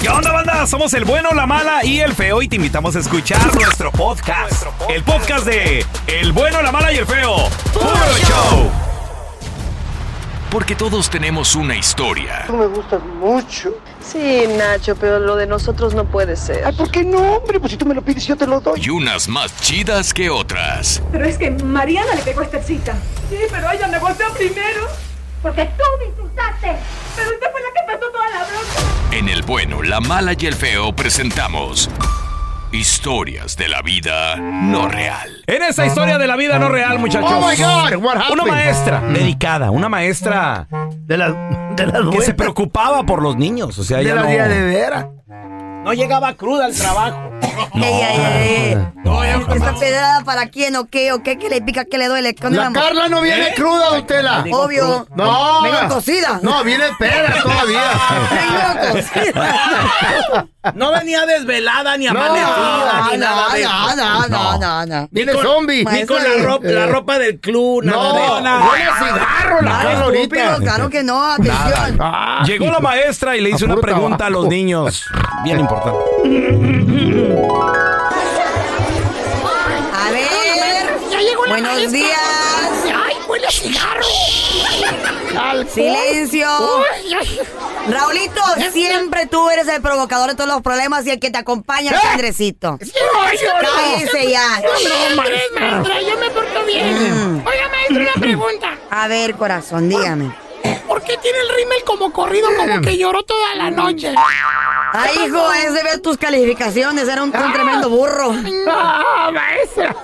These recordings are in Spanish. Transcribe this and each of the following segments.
¿Qué onda, banda? Somos el bueno, la mala y el feo y te invitamos a escuchar nuestro podcast. El podcast de El bueno, la mala y el feo. ¡Puro show! Porque todos tenemos una historia. Tú me gustas mucho. Sí, Nacho, pero lo de nosotros no puede ser. Ay, ¿por qué no, hombre? Pues si tú me lo pides, yo te lo doy. Y unas más chidas que otras. Pero es que Mariana le pegó esta cita. Sí, pero ella me golpeó primero. Porque tú me insultaste. Pero usted fue la que empezó toda la bronca. En el bueno, la mala y el feo presentamos historias de la vida no real. En esta historia de la vida no real, muchachos. Oh my God, what happened? Una maestra dedicada, una maestra De las de las que se preocupaba por los niños. O sea, de ella las no, de veras. no llegaba cruda al trabajo. Ey, ey, ey, ey. No, ¿Esta jamás. pedrada para quién o qué o qué? ¿Qué le pica? ¿Qué le duele? ¿Dónde La? Carla no viene ¿Eh? cruda, don Tela. Obvio. No. Vengo cocida. No, viene peda todavía. Vengo cocida. No venía desvelada ni No, amanecida ni No, nada de no, eso. no, no, no, no. Viene con- zombie. Ni con la ropa, la ropa del club, nada No, de eso. huele a cigarro la Carla Estúpido, ahorita. claro que no, atención. Llegó la maestra y le hizo una pregunta a los niños. Bien importante. Buenos maestra. días. Ay, huele a cigarro. Silencio. Raulito, siempre tú eres el provocador de todos los problemas y el que te acompaña es Andresito. No. Cállese ya. No, maestra, yo me porto bien. Oiga, maestra, una pregunta. A ver, corazón, dígame. ¿Por qué tiene el rímel como corrido, como que lloró toda la noche? Ay, hijo, es de ver tus calificaciones. Era un, un tremendo burro. Ah, maestra.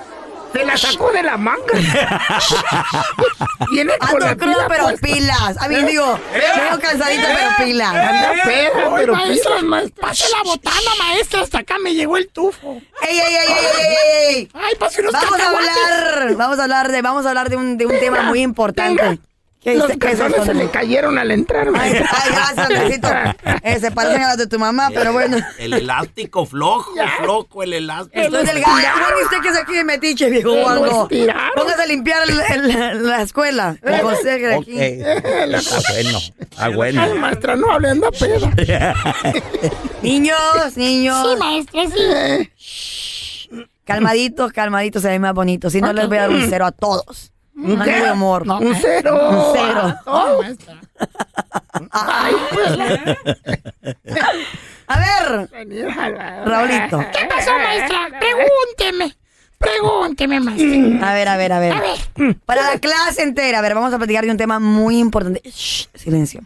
Se la sacó de la manga. Viene con la Ando crudo, pila pero puesta. pilas. A mí digo, vengo cansadito, pero pilas. Anda peda, Ay, pero pilas, maestra. pase la botana, maestra, hasta acá me llegó el tufo. ¡Ey, ey, ey, ey, ey! Ay, pase unos Vamos a cacahuates. hablar, vamos a hablar de, vamos a hablar de un, de un tema muy importante. ¿Qué Los calzones se le cayeron al entrar, Ay, maestra. ay, gracias, Andresito. Eh, se parecen a las de tu mamá, pero bueno. El elástico flojo, flojo, el elástico. Estoy delgada. Bueno, usted que es aquí de metiche, viejo guango. Póngase a limpiar el- el- la escuela. El conserje de aquí. Está bueno, está Ay, bueno. maestra, no hable, anda peda. Niños, Sí, niños. maestra, sí. Calmaditos, calmaditos, se ven más bonitos. Si no, les voy a dar un cero a todos. Un ¿Qué? de amor. No, Un cero. Un cero. No, maestra. Ay, pues. A ver, venir a la- Raulito. ¿Qué pasó, maestra? Pregúnteme. Pregúnteme, maestra. A ver, a ver, a ver. A ver. Para la clase entera, a ver, vamos a platicar de un tema muy importante. Shh, silencio.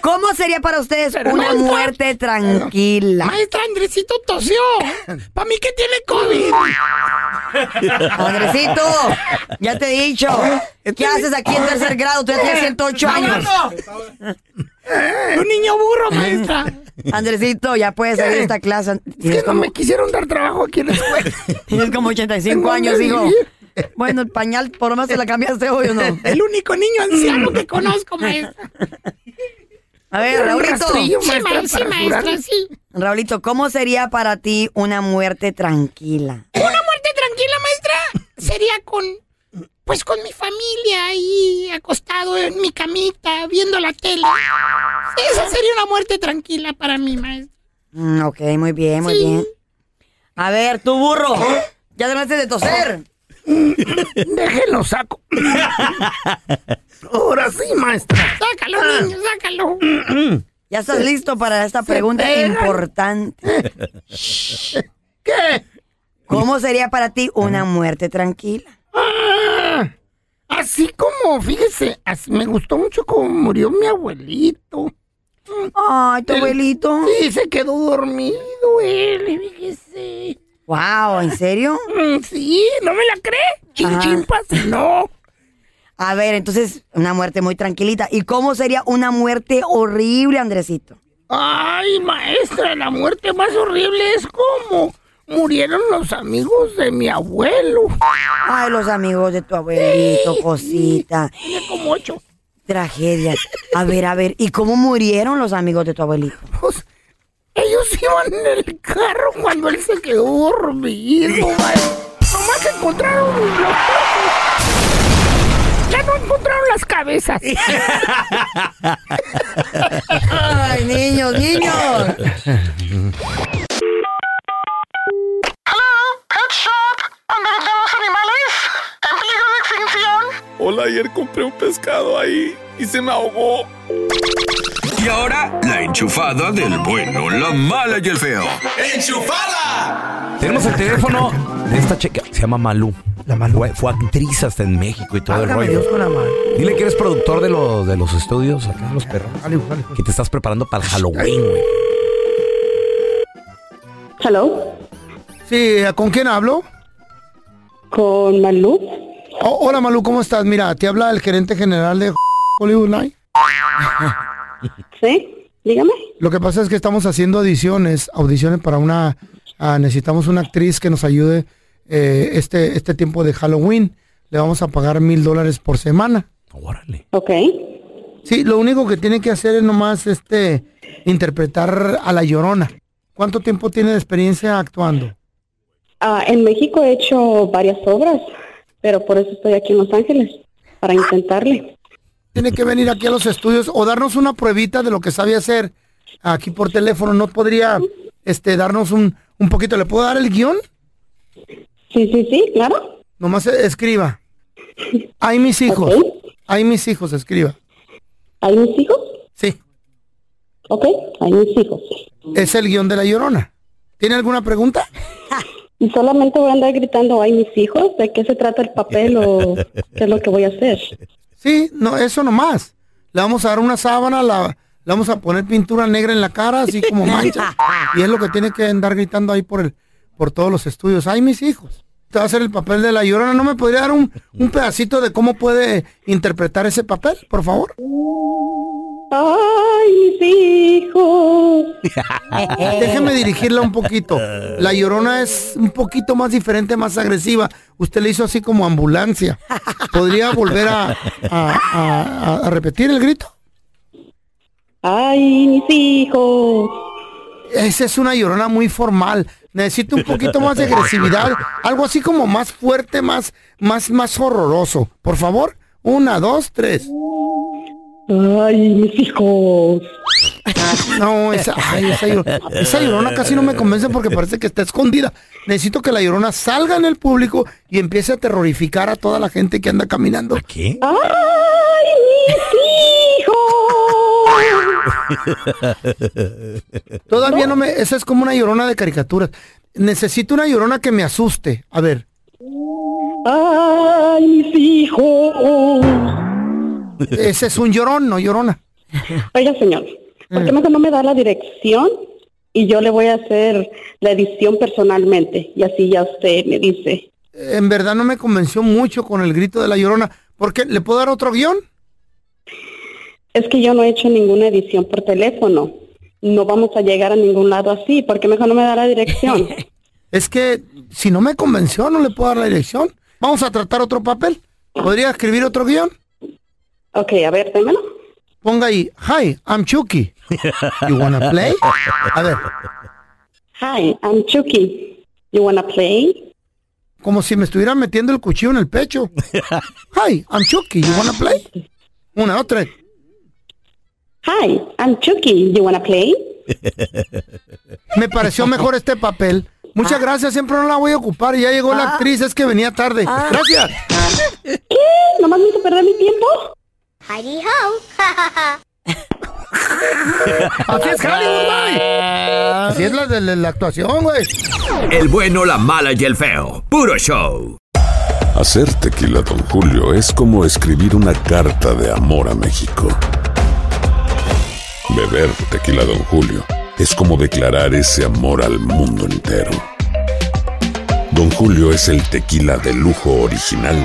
¿Cómo sería para ustedes una maestra. muerte tranquila? Maestra, Andresito tosió. Para mí que tiene COVID. Andresito, ya te he dicho. ¿Qué haces aquí en tercer grado? Tú ya tienes 108 años. Un niño burro, maestra. Andresito, ya puedes salir de esta clase. Es que no como, me quisieron dar trabajo aquí en la escuela. tienes como 85 años, hijo. Bueno, el pañal, por lo menos se la cambiaste hoy o no. El único niño anciano que conozco, maestra. A ver, Raulito. Sí, maestra, sí. Raulito, ¿cómo sería para ti una muerte tranquila? Una muerte tranquila, maestra, sería con, pues con mi familia ahí acostado en mi camita viendo la tele. Esa sería una muerte tranquila para mí, maestra. Mm, ok, muy bien, muy Sí. bien. A ver, tu burro. Ya terminaste de toser. Déjenlo saco. Ahora sí, maestra. Sácalo, niño, sácalo. Ya estás listo para esta pregunta importante. ¿Qué? ¿Cómo sería para ti una muerte tranquila? Ah, así como, fíjese, así me gustó mucho como murió mi abuelito. Ay, tu abuelito. Sí, se quedó dormido él, fíjese. Wow, ¿en serio? Mm, Sí, ¿no me la cree? Chin, Ajá. chimpas, no. A ver, entonces, una muerte muy tranquilita. ¿Y cómo sería una muerte horrible, Andresito? Ay, maestra, la muerte más horrible es como murieron los amigos de mi abuelo. Ay, los amigos de tu abuelito, cosita. Tiene como ocho. Tragedia. A ver, a ver, ¿y cómo murieron los amigos de tu abuelito? Pues, ellos iban en el carro cuando él se quedó dormido, maestra. Nomás encontraron los cuerpos. Ya no encontraron las cabezas. Ay, niños, niños. donde vendemos animales en peligro de extinción. Hola, ayer compré un pescado ahí y se me ahogó. Y ahora, la enchufada del bueno, la mala y el feo. Tenemos el teléfono de esta chica. Se llama Malú. La Malú. Fue, fue actriz hasta en México y todo el Válgame rollo. Dios con la mano. Dile que eres productor de, los de los estudios acá los perros. Que te estás preparando para el Halloween, güey. Hello, Sí, ¿con quién hablo? Con Malú. Oh, hola Malú, ¿cómo estás? Mira, te habla el gerente general de Hollywood Night. ¿Sí? Dígame. Lo que pasa es que estamos haciendo audiciones, audiciones para una, ah, necesitamos una actriz que nos ayude eh, este, este tiempo de Halloween. Le vamos a pagar mil dólares por semana. Órale. Ok. Sí, lo único que tiene que hacer es nomás este interpretar a la llorona. ¿Cuánto tiempo tiene de experiencia actuando? Ah, en México he hecho varias obras, pero por eso estoy aquí en Los Ángeles, para intentarle. Tiene que venir aquí a los estudios o darnos una pruebita de lo que sabe hacer aquí por teléfono. ¿No podría este darnos un, un poquito? ¿Le puedo dar el guion? Sí, sí, sí, claro. Nomás eh, escriba. Hay mis hijos. Hay mis hijos, escriba. ¿Hay mis hijos? Sí. Ok, hay mis hijos. Es el guion de la llorona. ¿Tiene alguna pregunta? Y solamente voy a andar gritando, hay mis hijos, ¿de qué se trata el papel o qué es lo que voy a hacer? Sí, no, eso nomás. Le vamos a dar una sábana, la, le vamos a poner pintura negra en la cara, así como mancha. y es lo que tiene que andar gritando ahí por el, por todos los estudios. Ay, mis hijos. Te va a hacer el papel de la llorona. ¿No me podría dar un, un pedacito de cómo puede interpretar ese papel, por favor? Ay, mis hijos. Déjeme dirigirla un poquito. La llorona es un poquito más diferente, más agresiva. Usted le hizo así como ambulancia. ¿Podría volver a, a- a- a repetir el grito? Ay, mis hijos. Esa es una llorona muy formal. Necesito un poquito más de agresividad. Algo así como más fuerte, más, más, más horroroso. Por favor. Una, dos, tres. Ay, mis hijos. No, esa, ay, esa, llorona, esa llorona casi no me convence porque parece que está escondida. Necesito que la llorona salga en el público y empiece a terrorificar a toda la gente que anda caminando. ¿Qué? Ay, mis hijos. Todavía no me. Esa es como una llorona de caricaturas. Necesito una llorona que me asuste. A ver. Ay, mis hijos. Ese es un llorón, no llorona. Oiga, señor, ¿por qué mejor no me da la dirección? Y yo le voy a hacer la edición personalmente. Y así ya usted me dice. En verdad no me convenció mucho con el grito de la llorona. ¿Por qué? ¿Le puedo dar otro guion? Es que yo no he hecho ninguna edición por teléfono. No vamos a llegar a ningún lado así. ¿Por qué mejor no me da la dirección? Es que si no me convenció, no le puedo dar la dirección. Vamos a tratar otro papel. ¿Podría escribir otro guion? Ok, a ver, démelo. ponga ahí, hi, I'm Chucky. You wanna play? A ver. Hi, I'm Chucky. You wanna play? Como si me estuviera metiendo el cuchillo en el pecho. Hi, I'm Chucky. You wanna play? Una, otra. Hi, I'm Chucky. You wanna play? Me pareció mejor este papel. Muchas gracias, siempre no la voy a ocupar. Ya llegó la actriz, es que venía tarde. Gracias. ¿Qué? ¿Nomás me hizo perder mi tiempo? Heidi ho. Así es Hollywood, güey. Así es la de la, la actuación, güey. El bueno, la mala y el feo. Puro show. Hacer tequila, Don Julio, es como escribir una carta de amor a México. Beber tequila, Don Julio, es como declarar ese amor al mundo entero. Don Julio es el tequila de lujo original,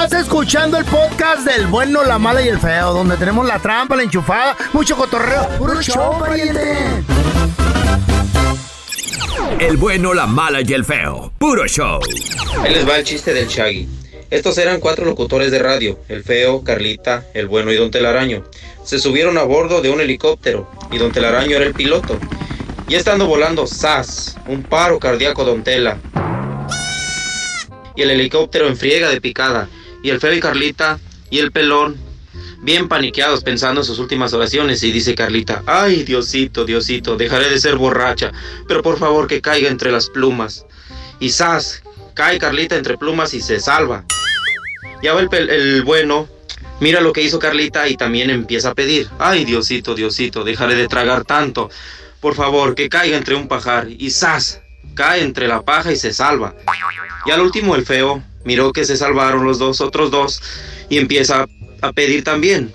Estás escuchando el podcast del bueno, la mala y el feo, donde tenemos la trampa, la enchufada, mucho cotorreo. ¡Puro show, pariente! El bueno, la mala y el feo. Puro show. Ahí les va el chiste del Shaggy. Estos eran cuatro locutores de radio, el feo, Carlita, el bueno y Don Telaraño. Se subieron a bordo de un helicóptero y Don Telaraño era el piloto. Y estando volando, ¡zas! Un paro cardíaco Don Tela. El helicóptero en friega de picada. Y el feo y Carlita y el pelón, bien paniqueados pensando en sus últimas oraciones. Y dice Carlita, ay Diosito, Diosito, dejaré de ser borracha, pero por favor que caiga entre las plumas. Y ¡zas! Cae Carlita entre plumas y se salva. Ya va el, el bueno, mira lo que hizo Carlita y también empieza a pedir. Ay, Diosito, Diosito, dejaré de tragar tanto. Por favor, que caiga entre un pajar. Y ¡zas! Cae entre la paja y se salva. Y al último el feo miró que se salvaron los dos otros dos y empieza a pedir también.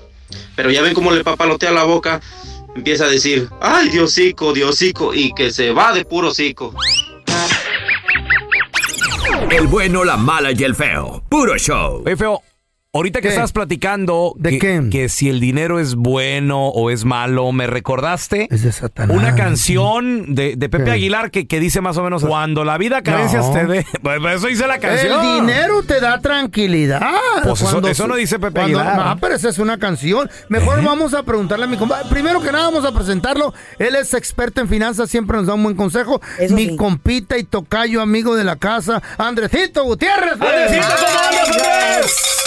Pero ya ven cómo le papalotea la boca. Empieza a decir, ay, Diosico, Diosico, y que se va de puro cico. El bueno, la mala y el feo. Puro show. Oye, feo, ahorita que ¿Qué? estás platicando ¿De que, qué? que si el dinero es bueno o es malo, me recordaste Es de Satanás. una canción de, de Pepe ¿Qué? Aguilar que, que dice más o menos cuando la vida carencias No. te dé. Pues eso dice la canción. El dinero te da tranquilidad. Pues eso- Cuando eso no dice Pepe cuando- Aguilar. Ah, pero esa es una canción. Mejor vamos a preguntarle a mi compa. Primero que nada, vamos a presentarlo. Él es experto en finanzas, siempre nos da un buen consejo. Eso mi sí. compita y tocayo, amigo de la casa, Andresito Gutiérrez. Andresito, ¿cómo andas, Andrés?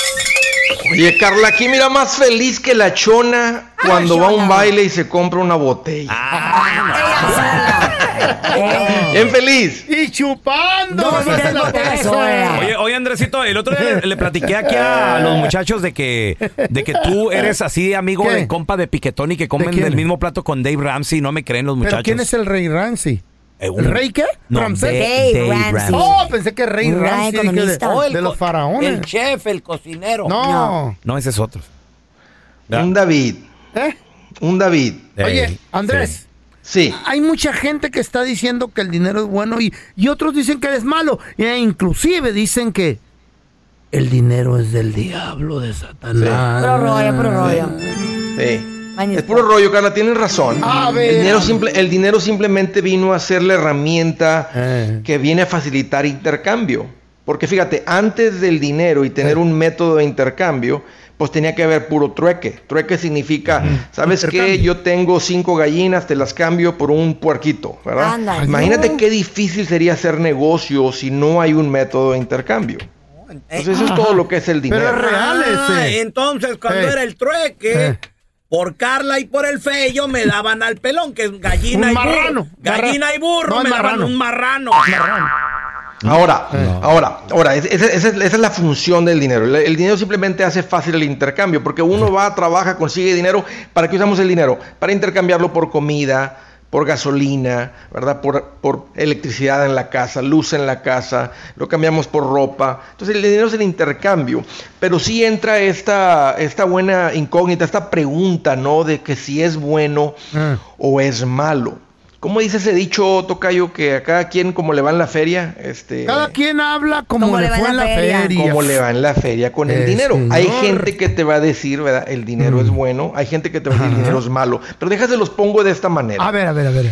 Oye, Carla, aquí mira más feliz que la chona cuando va a un baile y se compra una botella. Bien feliz. Y chupando. De soda. Oye, oye, Andresito, el otro día le, le platiqué aquí a los muchachos de que, de que tú eres así amigo ¿Qué? de compa de piquetón y que comen del mismo plato con Dave Ramsey. No me creen los muchachos. ¿Pero quién es el rey Ramsey? Eh, un- ¿El rey qué? No, ¿Ramsés? Dave Ramsey. Oh, pensé que rey Un Ramsey de, oh, de los faraones. El chef, el cocinero. no. No, ese es otro. Un David. ¿Eh? Un David. Oye, Andrés. Sí. Hay mucha gente que está diciendo que el dinero es bueno y, y otros dicen que es malo. E inclusive dicen que el dinero es del diablo, de Satanás. Puro rollo, puro rollo. Sí. Mañito. Es puro rollo, Carla, tienes razón. A ver. El dinero, simple, el dinero simplemente vino a ser la herramienta Eh. que viene a facilitar intercambio. Porque fíjate, antes del dinero y tener un método de intercambio, pues tenía que haber puro trueque. Trueque significa, ¿sabes qué? Yo tengo cinco gallinas, te las cambio por un puerquito, ¿verdad? Imagínate qué difícil sería hacer negocio si no hay un método de intercambio. Entonces eso es todo lo que es el dinero. Ah, entonces, cuando Eh. era el trueque, Eh. Por Carla y por el Feyo me daban al pelón, que es gallina Un y marrano. burro. Gallina y burro No, me daban un marrano. Ahora, ahora, ahora, es- esa, esa es, esa es la función del dinero. El, el dinero simplemente hace fácil el intercambio, porque uno va, trabaja, consigue dinero. ¿Para qué usamos el dinero? Para intercambiarlo por comida, por gasolina, ¿verdad? Por, por electricidad en la casa, luz en la casa, lo cambiamos por ropa. Entonces el dinero es el intercambio. Pero sí entra esta, esta buena incógnita, esta pregunta, ¿no? De que si es bueno o es malo. ¿Cómo dice ese dicho, Tocayo, que a cada quien como le va en la feria? Este, Cada quien habla como ¿Cómo le fue en la feria. cómo le va en la feria con el Eh, dinero. señor. Hay gente que te va a decir, ¿verdad? El dinero es bueno. Hay gente que te va a decir el dinero es malo. Pero déjase los pongo de esta manera. A ver, a ver, a ver.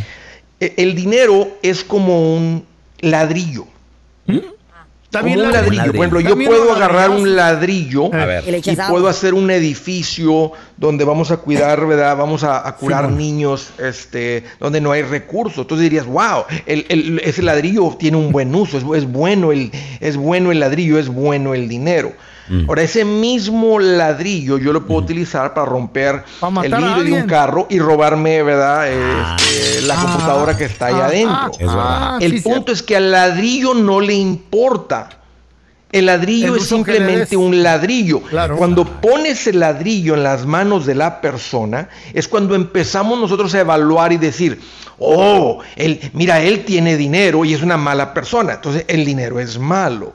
E- El dinero es como un ladrillo. Está Como bien un ladrillo. ladrillo. Por ejemplo, yo puedo agarrar un ladrillo A ver. Y puedo hacer un edificio donde vamos a cuidar, ¿verdad? Vamos a, a curar niños, este, donde no hay recursos. Entonces dirías, wow, el, el- ese ladrillo tiene un buen uso, es, es bueno el, es bueno el ladrillo, es bueno el dinero. Ahora, ese mismo ladrillo yo lo puedo utilizar para romper el vidrio de un carro y robarme, ¿verdad? Este, la computadora que está ahí ah, adentro. Es ah, el sí, punto es que al ladrillo no le importa. El ladrillo El es simplemente un ladrillo. Claro. Cuando pones el ladrillo en las manos de la persona, es cuando empezamos nosotros a evaluar y decir, oh, él, mira, él tiene dinero y es una mala persona. Entonces el dinero es malo.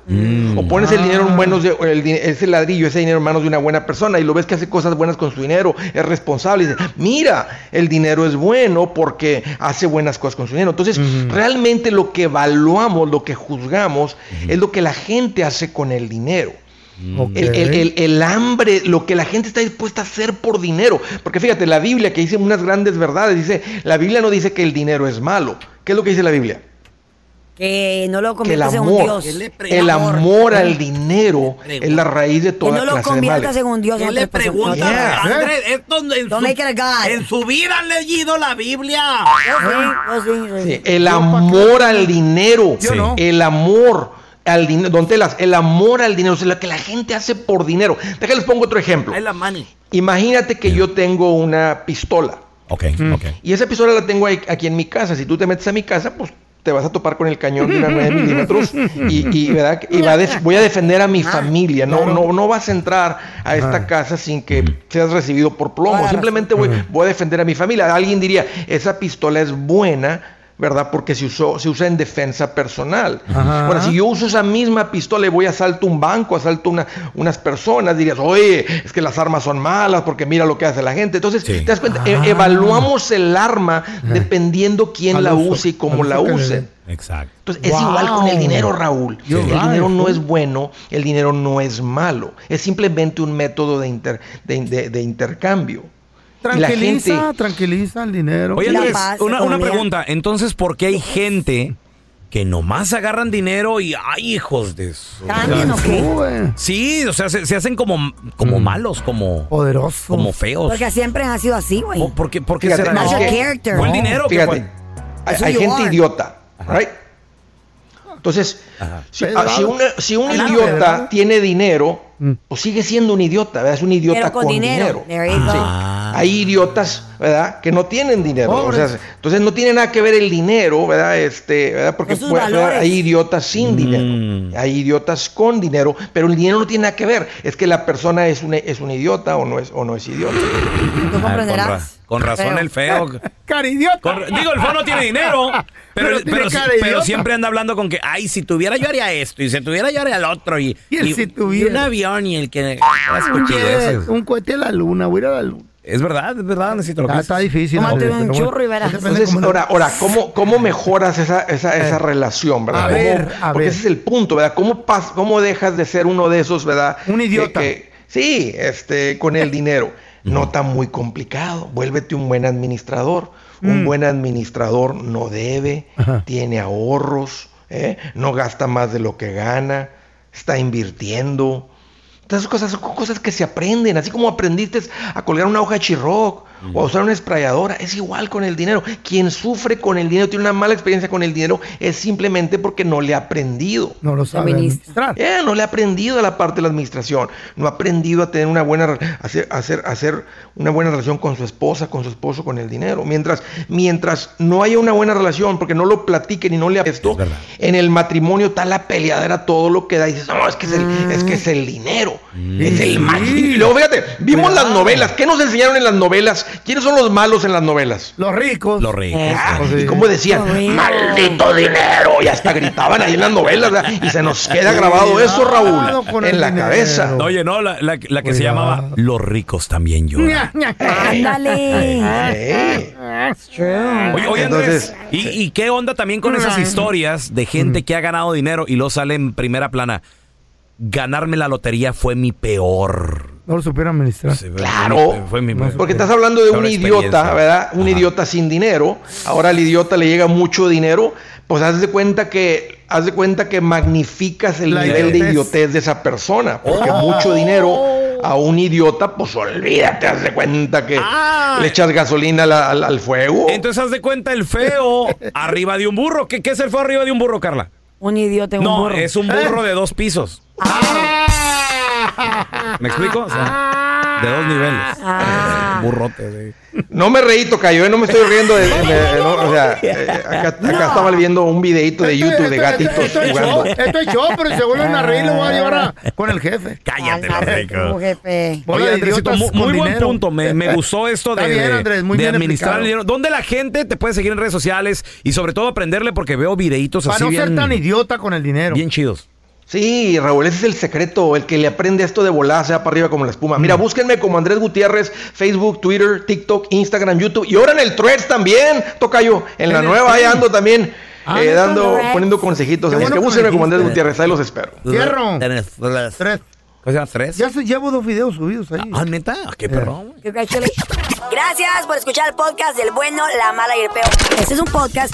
O pones el dinero en manos de, el ese ladrillo, ese dinero en manos de una buena persona y lo ves que hace cosas buenas con su dinero, es responsable. Y dices, mira, el dinero es bueno porque hace buenas cosas con su dinero. Entonces, realmente lo que evaluamos, lo que juzgamos, es lo que la gente hace con el dinero. Ok. El, el- el- el hambre, lo que la gente está dispuesta a hacer por dinero. Porque fíjate, la Biblia que dice unas grandes verdades, dice, la Biblia no dice que el dinero es malo. ¿Qué es lo que dice la Biblia? Que no lo conviertas en un amor, dios. el amor al dinero es la raíz de Que toda no lo clase de conviertas males. en un dios. ¿Qué no le pregunta? no Yeah. Andrés, esto en su, en vida han leído la Biblia. Oh, sí, oh, sí, sí. Sí, el amor al dinero. No. El amor al dinero. Don Telas, el amor al dinero. O sea, lo que la gente hace por dinero. Déjales pongo otro ejemplo. Es la money. Imagínate que yo tengo una pistola. Ok, ok. Y esa pistola la tengo ahí- aquí en mi casa. Si tú te metes a mi casa, pues te vas a topar con el cañón de una 9 milímetros y, y, ¿verdad? y va a voy a defender a mi familia. No, no, no vas a entrar a esta casa sin que seas recibido por plomo. Simplemente voy, voy a defender a mi familia. Alguien diría, esa pistola es buena. ¿Verdad? Porque se, usó, se usa en defensa personal. Ajá. Ahora, si yo uso esa misma pistola y voy a asalto un banco, asalto una, unas personas, dirías, oye, es que las armas son malas porque mira lo que hace la gente. Entonces, te das cuenta, E- evaluamos el arma dependiendo quién Al la uso, use y cómo la use. Exacto. Entonces, es igual con el dinero, Raúl. El dinero no es bueno, el dinero no es malo. Es simplemente un método de, inter- de- de- de intercambio. Y la Tranquiliza, gente- tranquiliza el dinero. Oye, Andrés, una, pregunta. Entonces, ¿por qué hay gente que nomás agarran dinero y ay, hijos de su... ¿Cambien o qué? Sí, o sea, se, se hacen como, como malos, como, Poderoso. como feos. Porque siempre han sido así, güey. ¿O ¿Por qué, por qué Fíjate, será? que-. ¿Fue el dinero Fíjate, hay, gente are. idiota, right? Entonces, si, Pedrada. ah, si una- si un idiota tiene dinero, pues sigue siendo un idiota, ¿verdad? Es un idiota Pero con con dinero. dinero. Sí. Ah. Hay idiotas, ¿verdad? Que no tienen dinero. O sea, Pobres. entonces no tiene nada que ver el dinero, ¿verdad? Este, ¿verdad? Porque puede- hay idiotas sin Mm. dinero. Hay idiotas con dinero, pero el dinero no tiene nada que ver. Es que la persona es un, es un idiota o no es, o no es idiota. Tú Ah, con, comprenderás. ra- con razón Feo. el feo. Caridiota. Con- digo, el feo no tiene dinero. Pero, Pero cara idiota. siempre anda hablando con que, ay, si tuviera yo haría esto, y si tuviera yo haría el otro, y, Y si y tuviera. un avión y el que... Un, un cohete a la luna, voy a ir a la luna. Es verdad, es verdad, necesito lo que Ah, está difícil. Tómate Andrés, un churro y verás. Entonces, cómo- ahora, ahora ¿cómo, ¿cómo mejoras esa, esa, esa relación, verdad? A ¿Cómo- ver, a porque ver. ese es el punto, ¿verdad? ¿Cómo, pas- ¿Cómo dejas de ser uno de esos, verdad? Un idiota. Que- que- sí, este, con el dinero. No tan muy complicado. Vuélvete un buen administrador. Un Mm. buen administrador no debe, Ajá. tiene ahorros, ¿eh? no gasta más de lo que gana, está invirtiendo. Esas cosas son cosas que se aprenden, así como aprendiste a colgar una hoja de chirroc o a usar una esprayadora, es igual con el dinero. Quien sufre con el dinero, tiene una mala experiencia con el dinero, es simplemente porque no le ha aprendido. No lo sabe administrar. Eh, no le ha aprendido a la parte de la administración, no ha aprendido a tener una buena, hacer, hacer, hacer una buena relación con su esposa, con su esposo, con el dinero. Mientras, mientras no haya una buena relación, porque no lo platiquen y no le esto, en el matrimonio está la peleadera, todo lo que da, y dices, no, es que es el, es, que es el dinero, es el mal. Y luego fíjate, vimos las novelas, ¿qué nos enseñaron en las novelas? ¿Quiénes son los malos en las novelas? Los ricos. Los ricos. Ah, y como decían, maldito dinero, y hasta gritaban ahí en las novelas, ¿verdad? y se nos queda grabado eso, Raúl, en la cabeza. Oye, no, la, la- la que se llamaba Los ricos también lloran. Ándale. Oye, oye, Andrés, ¿y, y qué onda también con esas historias de gente que ha ganado dinero y luego sale en primera plana? Ganarme la lotería fue mi peor. No lo administrar. Claro, Fue mi peor. porque estás hablando de un idiota, ¿verdad? Un idiota sin dinero. Ahora al idiota le llega mucho dinero, pues haz de cuenta que haz de cuenta que magnificas el La nivel de idiotez. de esa persona, porque Oh. mucho dinero a un idiota, pues olvídate, haz de cuenta que le echas gasolina al, al- al fuego. Entonces haz de cuenta el feo arriba de un burro. ¿Qué, qué es el feo arriba de un burro, Carla? Un idiota en un No, burro. es un burro de dos pisos. ¿Me explico? O sea, de dos niveles. Ah. Burrote. de- No me reí, tocayo, ¿eh? no me estoy riendo de, de- no, o sea, eh, acá, acá estaba viendo un videito de YouTube de gatitos Esto es jugando. show, esto es show, pero si se vuelven a reír, lo voy a llevar a- con el jefe. Cállate, ricos. jefe. Oye, Andresito, muy, buen dinero. punto. Me, me gustó esto de, Está bien, de- Andrés, muy de bien administrar el dinero. ¿Dónde la gente te puede seguir en redes sociales? Y sobre todo aprenderle porque veo videitos Para así no bien, ser tan idiota con el dinero. bien chidos. Sí, Raúl, ese es el secreto, el que le aprende esto de volar, sea para arriba como la espuma. Mira, búsquenme como Andrés Gutiérrez, Facebook, Twitter, TikTok, Instagram, YouTube y ahora en el Threads también, Tocayo. En la nueva ahí ando también Ah, eh, dando, poniendo consejitos. Así bueno que que búsquenme me como Andrés. Gutiérrez, ahí los espero. Fierro. Tres. Tres. ¿Cómo se llama? ¿Tres? Ya se- llevo dos videos subidos ahí. Ah, neta. Qué perrón. Gracias por escuchar el podcast del bueno, la mala y el peor. Este es un podcast